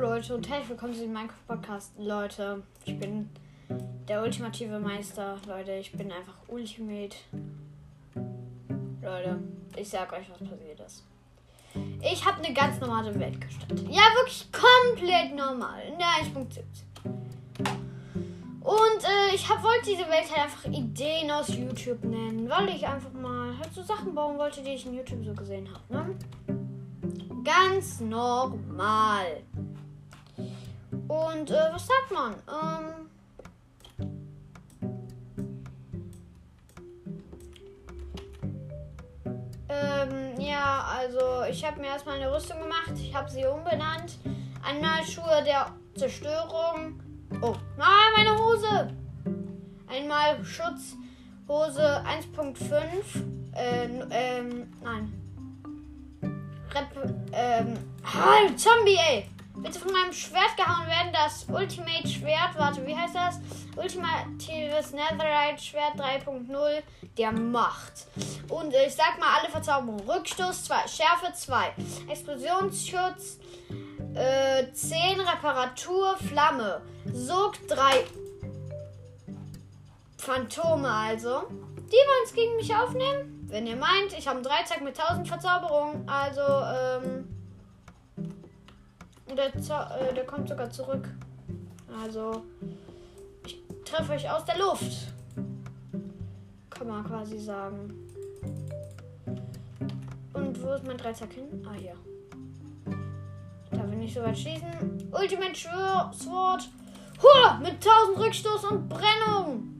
Leute und herzlich willkommen zu dem Minecraft Podcast. Leute, ich bin der ultimative Meister. Leute, ich bin einfach Ultimate. Leute, ich sag euch, was passiert ist. Ich habe eine ganz normale Welt gestartet. Ja, wirklich komplett normal. In der 1.17. Und äh, ich hab, wollte diese Welt halt einfach Ideen aus YouTube nennen, weil ich einfach mal halt so Sachen bauen wollte, die ich in YouTube so gesehen habe. Ne? Ganz normal. Und äh, was sagt man? Ähm, ähm, ja, also ich habe mir erstmal eine Rüstung gemacht. Ich habe sie umbenannt. Einmal Schuhe der Zerstörung. Oh, nein, meine Hose. Einmal Schutzhose 1.5. Äh, ähm, nein. Rep, ähm, halt, Zombie, ey. Bitte von meinem Schwert gehauen werden. Das Ultimate Schwert, warte, wie heißt das? Ultimatives Netherite Schwert 3.0 der Macht. Und ich sag mal alle Verzauberungen. Rückstoß 2, Schärfe 2, Explosionsschutz äh, 10, Reparatur, Flamme. Sog 3. Phantome also. Die wollen es gegen mich aufnehmen? Wenn ihr meint, ich habe einen Dreizack mit 1000 Verzauberungen, also, ähm. Der, Zau äh, der kommt sogar zurück. Also, ich treffe euch aus der Luft. Kann man quasi sagen. Und wo ist mein Dreizack hin? Ah, hier. Da will ich so weit schießen. Ultimate Sword. Hua! Mit 1000 Rückstoß und Brennung.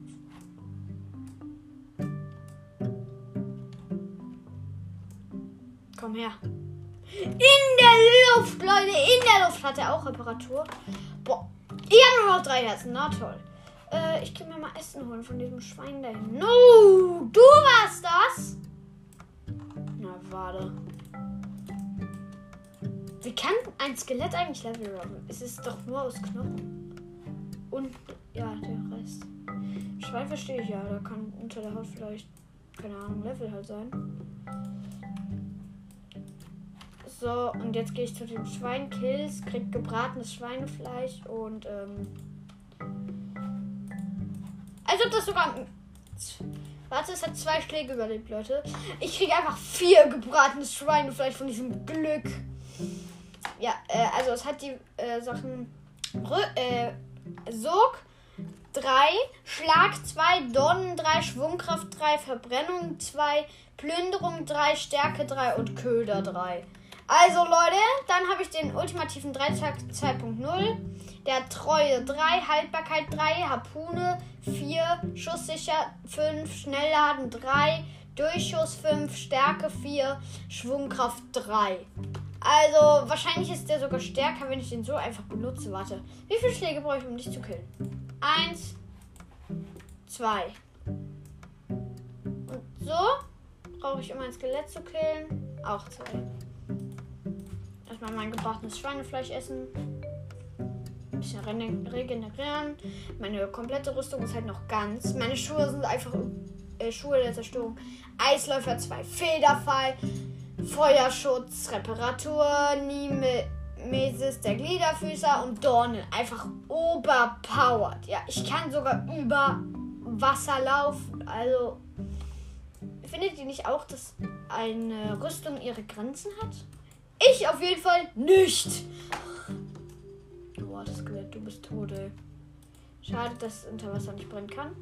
Komm her. In der Luft, Leute. In der Luft hat er auch Reparatur. Boah. Ich habe nur noch drei Herzen. Na toll. Äh, ich gehe mir mal Essen holen von diesem Schwein da hin. No, du warst das? Na, warte. Wie kann ein Skelett eigentlich Level robben? Es ist doch nur aus Knochen. Und ja, der Rest. Schwein verstehe ich ja. Da kann unter der Haut vielleicht, keine Ahnung, Level halt sein. So, und jetzt gehe ich zu dem Schwein, kills, krieg gebratenes Schweinefleisch und ähm. Also das sogar. Warte, es hat zwei Schläge überlebt, Leute. Ich kriege einfach vier gebratenes Schweinefleisch von diesem Glück. Ja, äh, also es hat die äh, Sachen. Rö äh, Sog 3, Schlag 2, Donnen 3, Schwungkraft 3, Verbrennung 2, Plünderung 3, Stärke 3 und Köder 3. Also Leute, dann habe ich den ultimativen Dreizack 2.0. Der Treue 3, Haltbarkeit 3, Harpune 4, Schusssicher 5, Schnellladen 3, Durchschuss 5, Stärke 4, Schwungkraft 3. Also wahrscheinlich ist der sogar stärker, wenn ich den so einfach benutze. Warte, wie viele Schläge brauche ich, um dich zu killen? Eins, zwei. Und so brauche ich, um ein Skelett zu killen, auch zwei. Erstmal mein gebratenes Schweinefleisch essen. Ein bisschen regenerieren. Meine komplette Rüstung ist halt noch ganz. Meine Schuhe sind einfach äh, Schuhe der Zerstörung. Eisläufer 2, Federfall. Feuerschutz, Reparatur, Nimesis, der Gliederfüßer und Dornen. Einfach overpowered. Ja, ich kann sogar über Wasser laufen. Also, findet ihr nicht auch, dass eine Rüstung ihre Grenzen hat? Ich auf jeden Fall nicht. Boah, das Skelett, du bist tot, ey. Schade, dass es unter Wasser nicht brennen kann.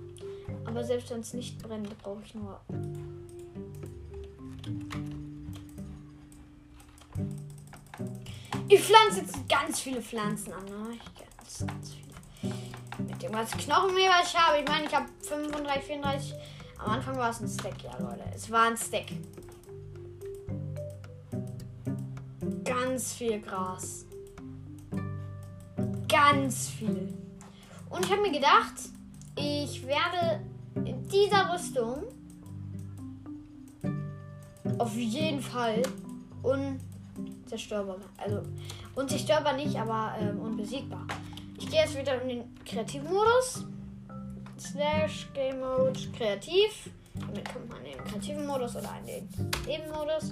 Aber selbst wenn es nicht brennt, brauche ich nur Ich pflanze jetzt ganz viele Pflanzen an. Ne? Ganz, ganz viele. Mit dem ganzen Knochenmehl, was ich habe. Ich meine, ich habe 35, 34. Am Anfang war es ein Stack, ja, Leute. Es war ein Stack. Ganz viel Gras. Ganz viel. Und ich habe mir gedacht, ich werde in dieser Rüstung auf jeden Fall un zerstörbar. Also unzerstörbar nicht, aber ähm, unbesiegbar. Ich gehe jetzt wieder in den kreativen Modus. Slash Game Mode kreativ. Damit kommt man in den kreativen Modus oder in den Leben-Modus.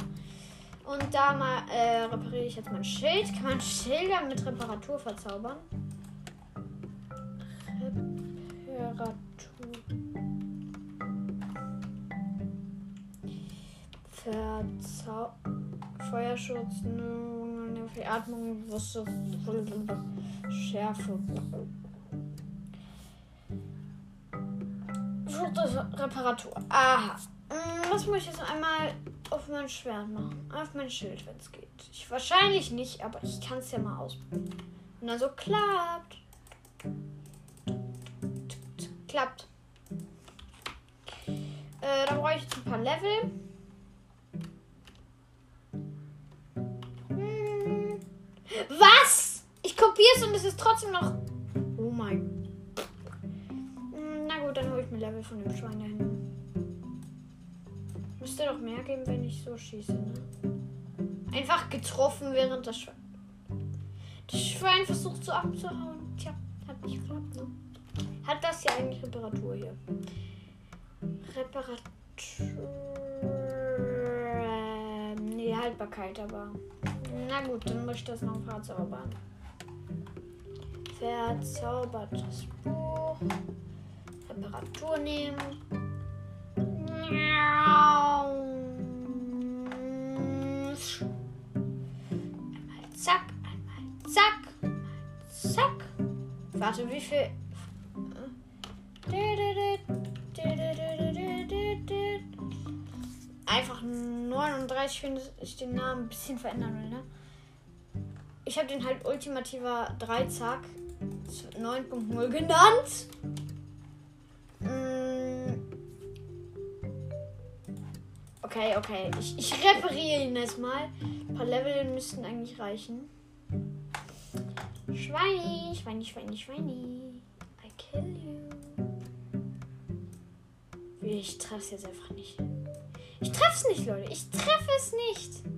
Und da mal äh, repariere ich jetzt mein Schild. Kann man Schilder mit Reparatur verzaubern? Reparatur. Verzau Feuerschutz, ne, Atmung, was Schärfe. Reparatur. Aha. Hm, was muss ich jetzt einmal mein Schwert machen? Auf mein Schild, wenn es geht. Ich, wahrscheinlich nicht, aber ich kann es ja mal ausprobieren. Und dann so klappt. Klappt. Äh, dann brauche ich jetzt ein paar Level. Hm. Was? Ich kopiere es und es ist trotzdem noch. Oh mein. Hm, na gut, dann hole ich mir Level von dem Schwein da hinten. Müsste doch mehr geben, wenn ich so schieße, ne? Einfach getroffen während das Schwein. Das Schwein versucht so abzuhauen. Tja, hat nicht geklappt, ne? Hat das ja eigentlich Reparatur hier? Reparatur. Nee, Haltbarkeit aber. Na gut, dann muss ich das noch verzaubern. Verzaubertes Buch. Reparatur nehmen. Einmal zack, einmal zack, zack. Warte, wie viel? Einfach 39 finde ich den Namen ein bisschen verändern will, ne? Ich habe den halt ultimativer Dreizack 9.0 genannt. Okay, okay. Ich, ich repariere ihn erstmal. Ein paar Level müssten eigentlich reichen. Schweini, Schweini, Schweini, Schweini. I kill you. Ich treffe es jetzt einfach nicht. Ich treffe es nicht, Leute. Ich treffe es nicht. nicht.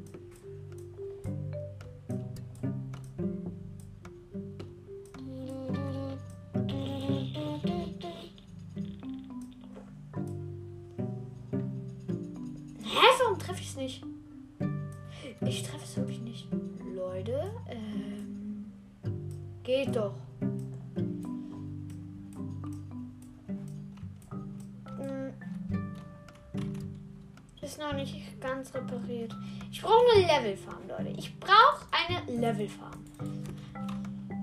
Ist noch nicht ganz repariert. Ich brauche eine Levelfarm, Leute. Ich brauche eine Levelfarm.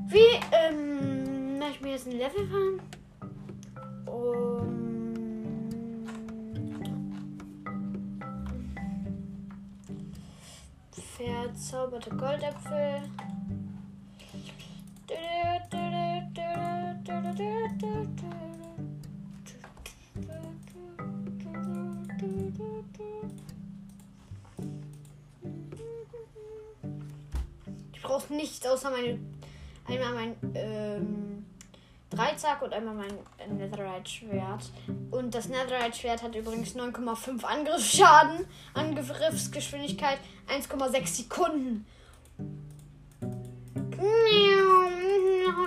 Wie, ähm, mache ich mir jetzt eine Levelfarm? Um verzauberte Goldäpfel. Außer meine einmal mein ähm, Dreizack und einmal mein Netherite-Schwert. Und das Netherite-Schwert hat übrigens 9,5 Angriffsschaden, Angriffsgeschwindigkeit 1,6 Sekunden.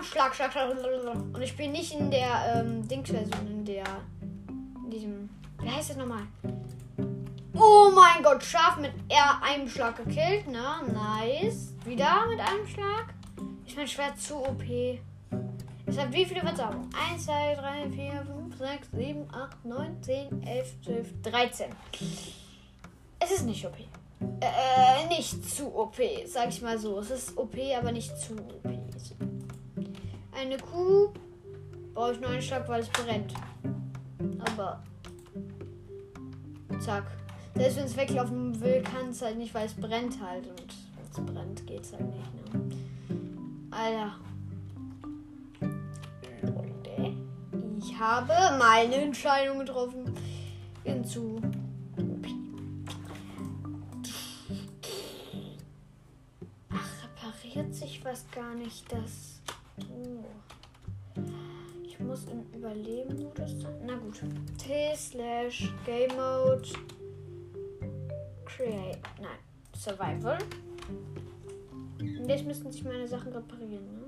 Schlag, Schlag, Schlag. Und ich bin nicht in der ähm, Dings-Version, in der. In diesem. Wie heißt das nochmal? Oh mein Gott, Schaf mit R einem Schlag gekillt, ne? Nice. Wieder mit einem Schlag. Ist mein Schwert zu OP. Es hat wie viele Verzauberungen? 1, 2, 3, 4, 5, 6, 7, 8, 9, 10, 11, 12, 13. Es ist nicht OP. Äh, nicht zu OP, sag ich mal so. Es ist OP, aber nicht zu OP. Eine Kuh brauche ich nur einen Schlag, weil es brennt. Aber. Zack. Selbst wenn es weglaufen will, kann es halt nicht, weil es brennt halt. Und wenn es brennt, geht es halt nicht. Ne? Alter. Ich habe meine Entscheidung getroffen. Hinzu. Ach, repariert sich was gar nicht, das. Oh. Ich muss im Überleben-Modus. Na gut. T slash Game Mode. Create. Nein. Survival. Und jetzt müssten sich meine Sachen reparieren, ne?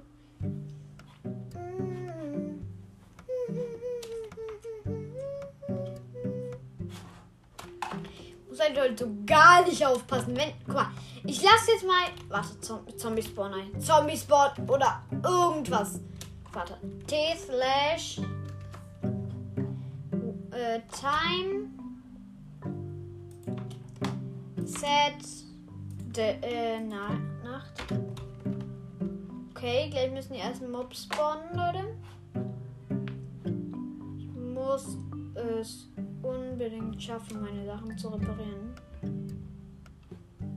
werde heute so gar nicht aufpassen. Wenn, guck mal, ich lasse jetzt mal. Warte, Zom Zombie Spawn ein. Zombie Spawn oder irgendwas. Warte. T slash äh, Time Set de, äh, na, Nacht. Okay, gleich müssen die ersten Mobs spawnen, Leute. Ich muss es unbedingt schaffen, meine Sachen zu reparieren.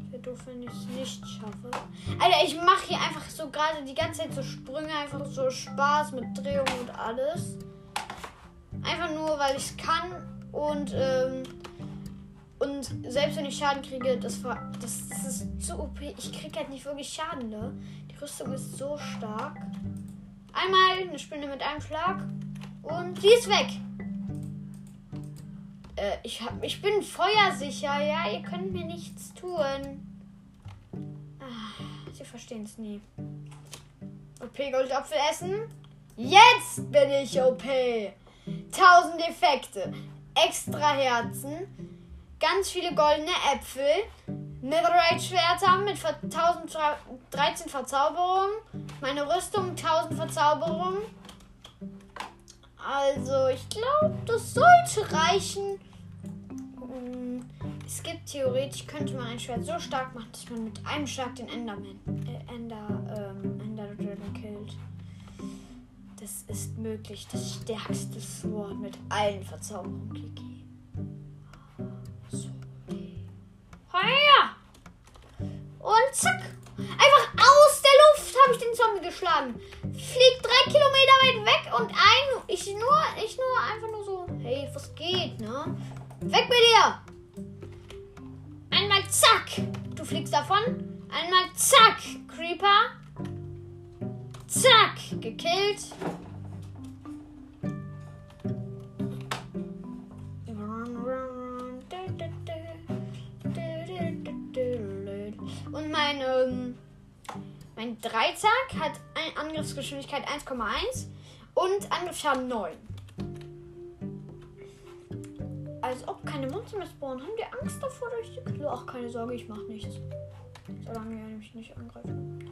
Wäre doof, wenn ich es nicht schaffe. Alter, ich mache hier einfach so gerade die ganze Zeit so Sprünge, einfach so Spaß mit Drehung und alles. Einfach nur, weil ich es kann und ähm, und selbst wenn ich Schaden kriege, das, war, das, das ist zu OP. Ich kriege halt nicht wirklich Schaden, ne? Die Rüstung ist so stark. Einmal eine Spinne mit einem Schlag und sie ist weg. Äh, ich, hab, ich bin feuersicher, ja? Ihr könnt mir nichts tun. Ah, sie verstehen es nie. OP Goldapfel essen. Jetzt bin ich OP. 1000 Effekte. Extra Herzen. Ganz viele goldene Äpfel. Netherite-Schwerter mit 1013 Verzauberungen. Meine Rüstung 1000 Verzauberungen. Also, ich glaube, das sollte reichen. Mm, es gibt theoretisch, könnte man ein Schwert so stark machen, dass man mit einem Schlag den Enderman, äh, Ender, ähm, Ender Dragon killt. Das ist möglich. Das stärkste Sword mit allen Verzauberungen gegeben. So. Feuer! Und zack! Einfach aus der Luft habe ich den Zombie geschlagen. Fliegt drei Kilometer weit weg und ein. Ich nur, ich nur einfach nur so. Hey, was geht, ne? Weg mit dir! Einmal zack! Du fliegst davon. Einmal zack! Creeper. Zack! Gekillt. Dreizack hat eine Angriffsgeschwindigkeit 1,1 und Angriffsschaden 9. Als ob keine Monster mehr spawnen. Haben die Angst davor, ich die Klo? Ach, keine Sorge, ich mach nichts. Solange die mich nicht angreifen.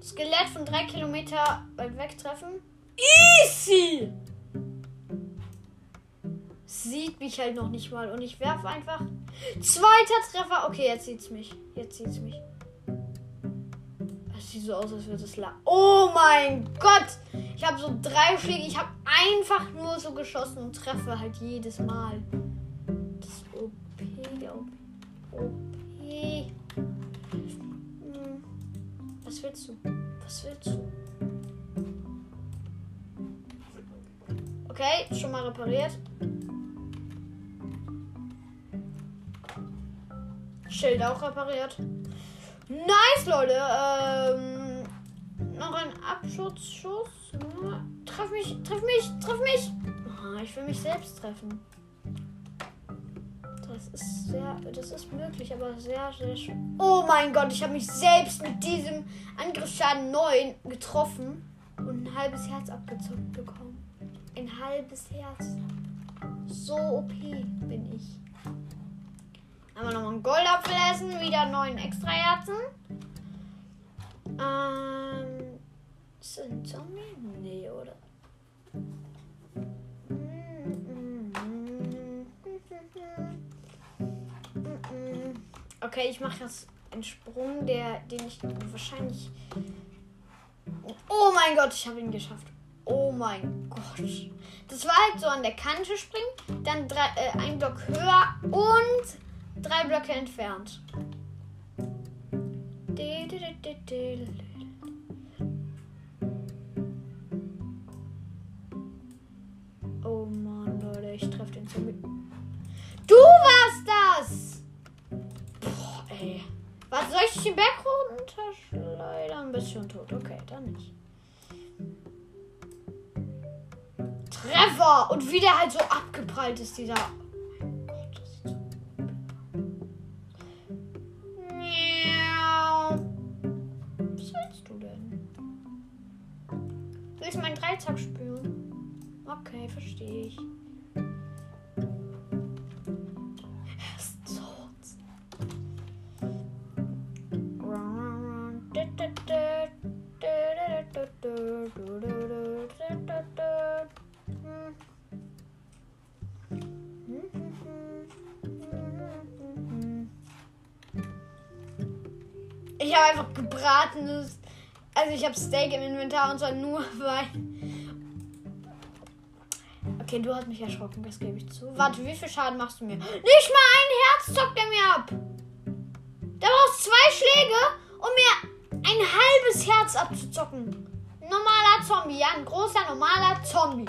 Skelett von 3 Kilometer weit weg treffen. Easy! Sieht mich halt noch nicht mal. Und ich werfe einfach. Zweiter Treffer. Okay, jetzt sieht's mich. Jetzt sieht's mich. Sieht so aus, als würde es la. Oh mein Gott! Ich habe so drei Schläge. Ich habe einfach nur so geschossen und treffe halt jedes Mal. Das ist OP, OP. OP. Was willst du? Was willst du? Okay, schon mal repariert. Schild auch repariert. Nice, Leute. Ähm, noch ein Abschutzschuss. Treff mich, treff mich, treff mich. Ah, ich will mich selbst treffen. Das ist sehr, das ist möglich, aber sehr, sehr schwer. Oh mein Gott, ich habe mich selbst mit diesem Angriffsschaden 9 getroffen und ein halbes Herz abgezogen bekommen. Ein halbes Herz. So OP bin ich. Einmal nochmal einen Goldapfel essen, wieder neun extra Herzen. Ähm, ist das ein Zombie? Nee, oder? Okay, ich mache jetzt einen Sprung, der, den ich wahrscheinlich. Oh mein Gott, ich habe ihn geschafft. Oh mein Gott. Das war halt so an der Kante springen, dann drei, äh, ein Block höher und drei Blöcke entfernt. Oh Mann, Leute, ich treffe den Zombie. Du warst das! Boah, ey. Was soll ich den Berg runterschleudern? Bist schon tot. Okay, dann nicht. Treffer! Und wie der halt so abgeprallt ist, dieser. Ich habe Steak im Inventar und zwar nur weil. Okay, du hast mich erschrocken, das gebe ich zu. Warte, wie viel Schaden machst du mir? Nicht mal ein Herz zockt er mir ab. Da brauchst zwei Schläge, um mir ein halbes Herz abzuzocken. Normaler Zombie, ja, ein großer normaler Zombie.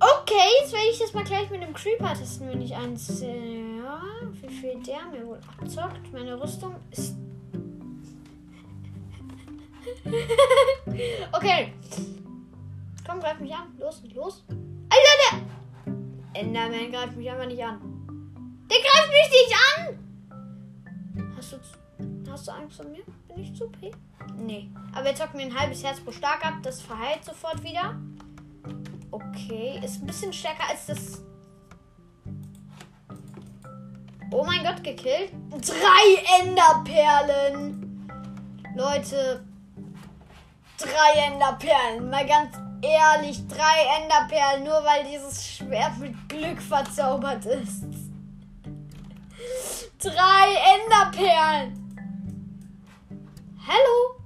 Okay, jetzt werde ich das mal gleich mit dem Creeper testen, wenn ich eins. Ja, wie viel der mir wohl abzockt. Meine Rüstung ist. okay. Komm, greif mich an. Los, los. Alter, der. Enderman greift mich einfach nicht an. Der greift mich nicht an! Hast du, hast du Angst vor mir? Bin ich zu P? Nee. Aber er zockt mir ein halbes Herz pro Stark ab. Das verheilt sofort wieder. Okay. Ist ein bisschen stärker als das. Oh mein Gott, gekillt. Drei Enderperlen. Leute. Drei Enderperlen. Mal ganz ehrlich. Drei Enderperlen. Nur weil dieses Schwert mit Glück verzaubert ist. Drei Enderperlen. Hallo?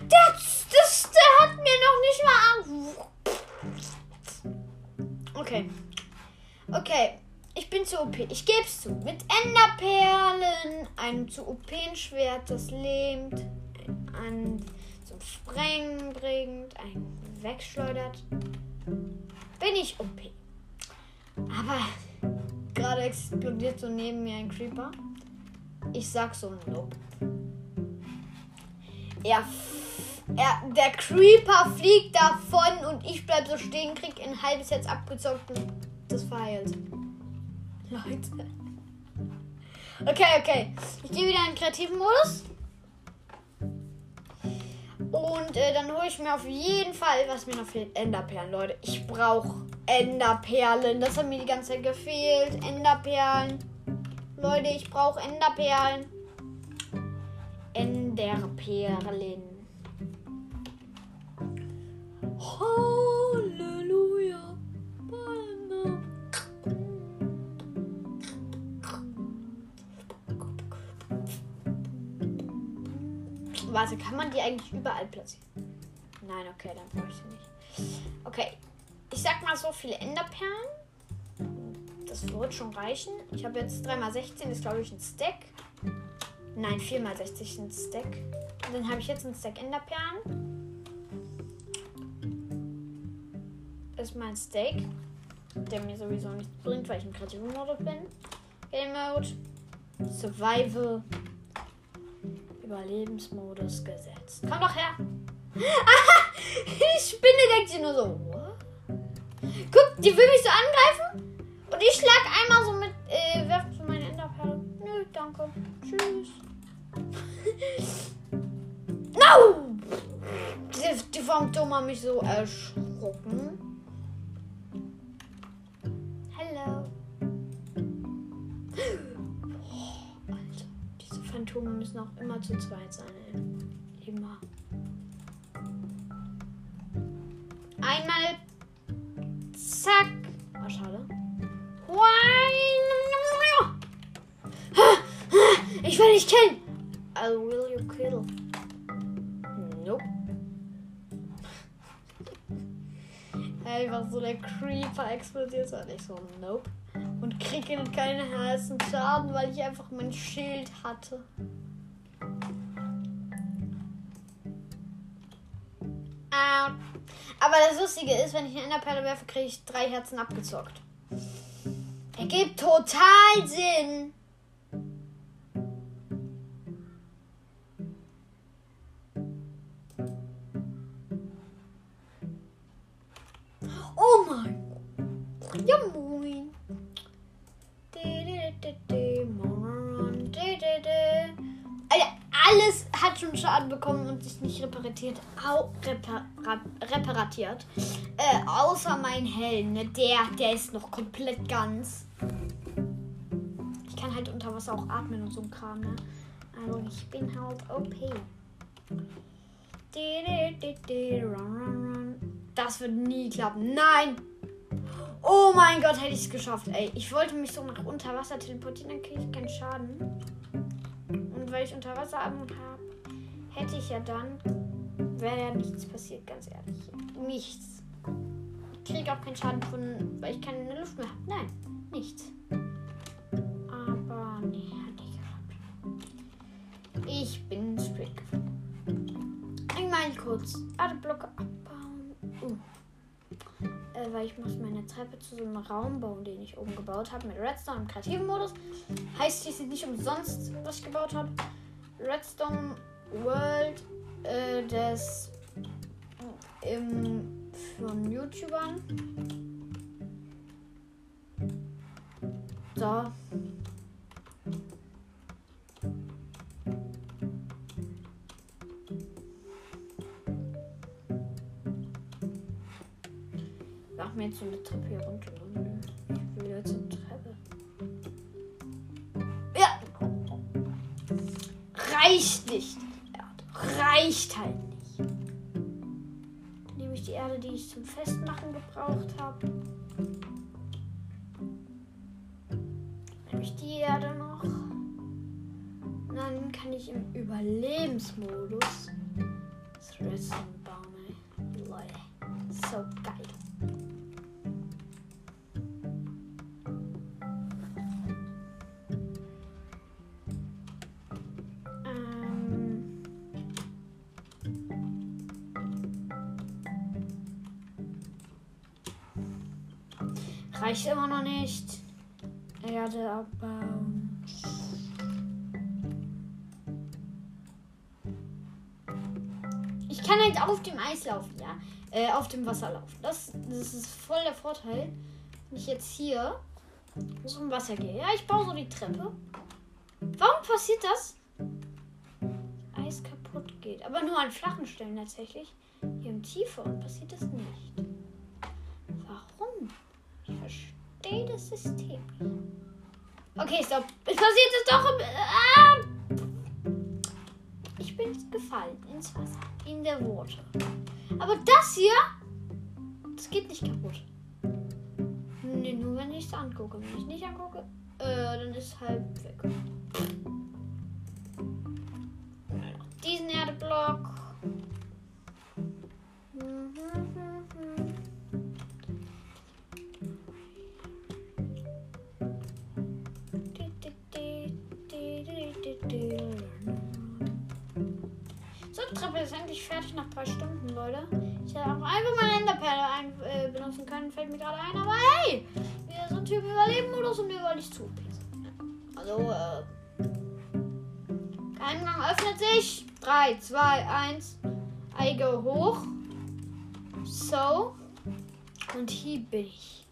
Der, das, der hat mir noch nicht mal an. Okay. Okay. Ich bin zu OP. Ich geb's zu. Mit Enderperlen, einem zu OP-Schwert, das lähmt, ein zum Sprengen bringt, ein wegschleudert, bin ich OP. Aber gerade explodiert so neben mir ein Creeper. Ich sag so Nope. Er, er, der Creeper fliegt davon und ich bleib so stehen, krieg ein halbes Herz abgezockt und das verheilt. Leute. Okay, okay. Ich gehe wieder in den kreativen Modus. Und äh, dann hole ich mir auf jeden Fall, was mir noch fehlt, Enderperlen, Leute. Ich brauche Enderperlen. Das hat mir die ganze Zeit gefehlt. Enderperlen. Leute, ich brauche Enderperlen. Enderperlen. Halleluja. Warte, kann man die eigentlich überall platzieren? Nein, okay, dann brauche ich sie nicht. Okay, ich sag mal so viele Enderperlen. Das wird schon reichen. Ich habe jetzt 3x16, ist glaube ich ein Stack. Nein, 4x60 ist ein Stack. Und dann habe ich jetzt ein Stack Enderperlen. Das ist mein Steak, der mir sowieso nichts bringt, weil ich im kreativen Modus bin. Game Mode, Survival, Überlebensmodus gesetzt. Komm doch her! die Spinne denkt sich nur so, what? Guck, die will mich so angreifen. Und ich schlag einmal so mit, äh, werf so meine Enderperle. Nö, danke. Tschüss. no! Die, die vom Turm haben mich so erschrocken. Müssen auch immer zu zweit sein, ey. Immer. Einmal. Zack. Oh, schade. Ich will dich killen. I will you kill. Nope. Einfach so der Creeper explodiert und ich so, nope. Und kriege keinen heißen Schaden, weil ich einfach mein Schild hatte. Aber das Lustige ist, wenn ich eine Enderperle werfe, kriege ich drei Herzen abgezockt. Ergibt total Sinn. Oh mein Gott. Ja, Schaden bekommen und sich nicht repariert. Au, repar reparatiert. Äh, außer mein Helm, ne? Der, der ist noch komplett ganz. Ich kann halt unter Wasser auch atmen und so ein Kram, ne? Also ich bin halt OP. Das wird nie klappen. Nein! Oh mein Gott, hätte ich es geschafft, ey. Ich wollte mich so nach unter Wasser teleportieren, dann kriege ich keinen Schaden. weil ich Unterwasseratmung habe, hätte ich ja dann, wäre ja nichts passiert, ganz ehrlich. Nichts. Ich kriege auch keinen Schaden von, weil ich keine Luft mehr habe. Nein, nichts. Aber nee, geklappt. Ich bin geflogen. Einmal kurz Adeblocke abbauen. Uh. Äh, weil ich muss meine Treppe zu so einem Raum bauen, den ich oben gebaut habe mit Redstone im kreativen Modus. Heißt schließlich nicht umsonst, was ich gebaut habe. Redstone World äh, des im, von YouTubern. So. Mach mir jetzt so eine Treppe ich zum Festmachen gebraucht habe. Nehme ich die Erde noch. Und dann kann ich im Überlebensmodus das Redstone bauen, ey. So geil. Eis laufen, ja. Äh, auf dem Wasser laufen. Das, das ist voll der Vorteil. Wenn ich jetzt hier im Wasser gehe. Ja, ich baue so die Treppe. Warum passiert das? Eis kaputt geht. Aber nur an flachen Stellen tatsächlich. Hier im Tieferen passiert das nicht. Warum? Ich verstehe das System. nicht. Okay, stopp. Es passiert es doch. Im, ah! Ich bin gefallen ins Wasser. In der Water. Aber das hier, das geht nicht kaputt. Nee, nur wenn ich es angucke. Wenn ich nicht angucke, äh, dann ist halb weg. Diesen Erdeblock. So, Treppe ist endlich fertig nach drei Stunden, Leute. Ich hätte auch einfach meine Enderperle ein, äh, benutzen können, fällt mir gerade ein. Aber hey, wir sind im Überleben-Modus und wir wollen nicht zu. Also, äh. Eingang öffnet sich. 3, 2, 1. Eige hoch. So. Und hier bin ich.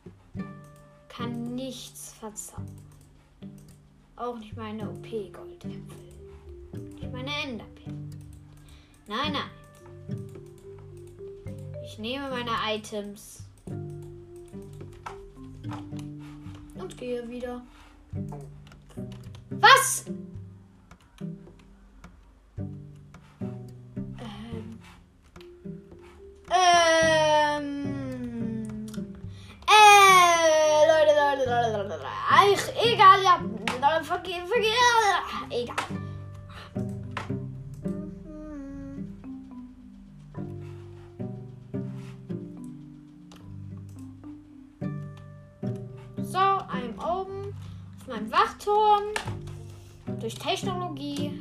Kann nichts verzaubern. Auch nicht meine OP-Goldäpfel. Nicht meine Enderperle. Nein, nein. Ich nehme meine Items. Und gehe wieder. Was? Ähm. Ähm. Äh, Leute, Leute, Leute, Leute. Ach, egal, ja. Egal. Meinem Wachturm. Durch Technologie.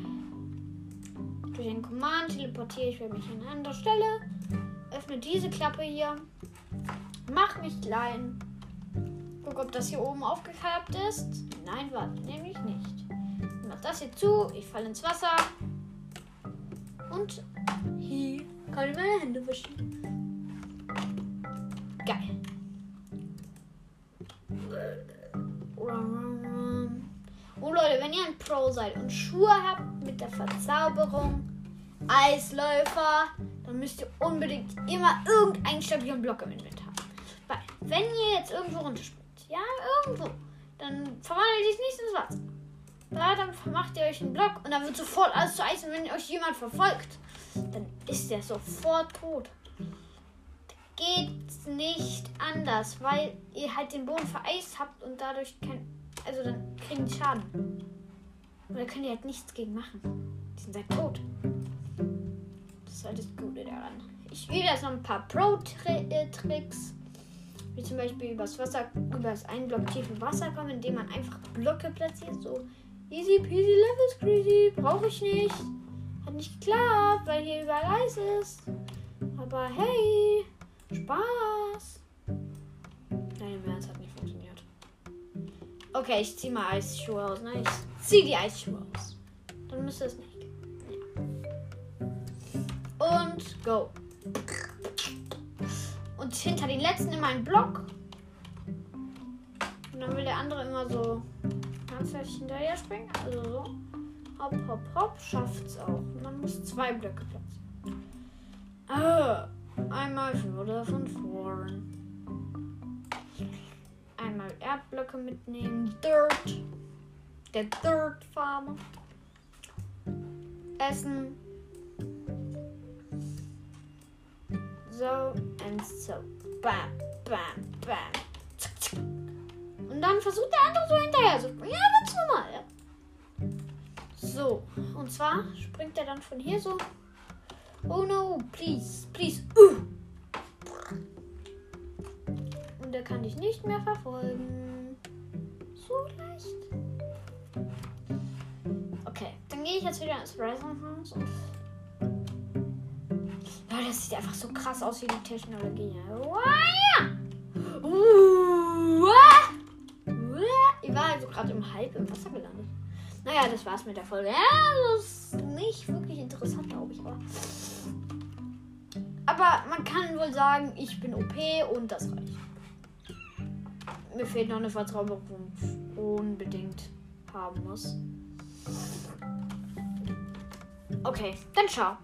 Durch den Command teleportiere ich mich an eine andere Stelle. Öffne diese Klappe hier. Mach mich klein. Guck, ob das hier oben aufgefärbt ist. Nein, warte, nämlich nicht. Mach das hier zu. Ich falle ins Wasser. Und hier kann ich meine Hände waschen. Geil. Oh Leute, wenn ihr ein Pro seid und Schuhe habt mit der Verzauberung, Eisläufer, dann müsst ihr unbedingt immer irgendeinen stabilen Block im Inventar haben. Weil, wenn ihr jetzt irgendwo runterspringt, ja, irgendwo, dann verwandelt sich nichts ins Wasser. Da, dann macht ihr euch einen Block und dann wird sofort alles zu Eis. Und wenn euch jemand verfolgt, dann ist der sofort tot. Geht's nicht anders, weil ihr halt den Boden vereist habt und dadurch kein. Also dann kriegen die Schaden. Und da können die halt nichts gegen machen. Die sind halt tot. Das ist halt das Gute daran. Ich übe jetzt noch ein paar Pro-Tricks. Wie zum Beispiel übers Wasser, über das einen Block tiefe Wasser kommen, indem man einfach Blöcke platziert. So easy peasy level squeezy. Brauche ich nicht. Hat nicht geklappt, weil hier überall Eis ist. Aber hey, Spaß. Nein, im Ernst hat nicht. Okay, ich ziehe mal Eisschuhe aus. Ne? Ich ziehe die Eisschuhe aus. Dann müsste es nicht. Ja. Und go. Und hinter den letzten immer ein Block. Und dann will der andere immer so handfest hinterher springen. Also so. Hopp, hopp, hopp. Schafft's auch. Und man muss zwei Blöcke platzieren. Ah, einmal wurde von vorn. Erdblöcke mitnehmen. Dirt. Der Dirt Farmer. Essen. So und so. Bam, bam, bam. Und dann versucht der andere so hinterher zu springen. Ja, ganz normal. Ja. So, und zwar springt er dann von hier so. Oh no, please, please. Uh. Er kann dich nicht mehr verfolgen. So leicht. Okay, dann gehe ich jetzt wieder ins Resonance und. Leute, das sieht einfach so krass aus wie die Technologie. Ich war also gerade im Halb im Wasser gelandet. Naja, das war's mit der Folge. Ja, das ist nicht wirklich interessant, glaube ich. Aber, aber man kann wohl sagen, ich bin OP und das reicht. Mir fehlt noch eine Verzauberung, unbedingt haben muss. Okay, dann ciao.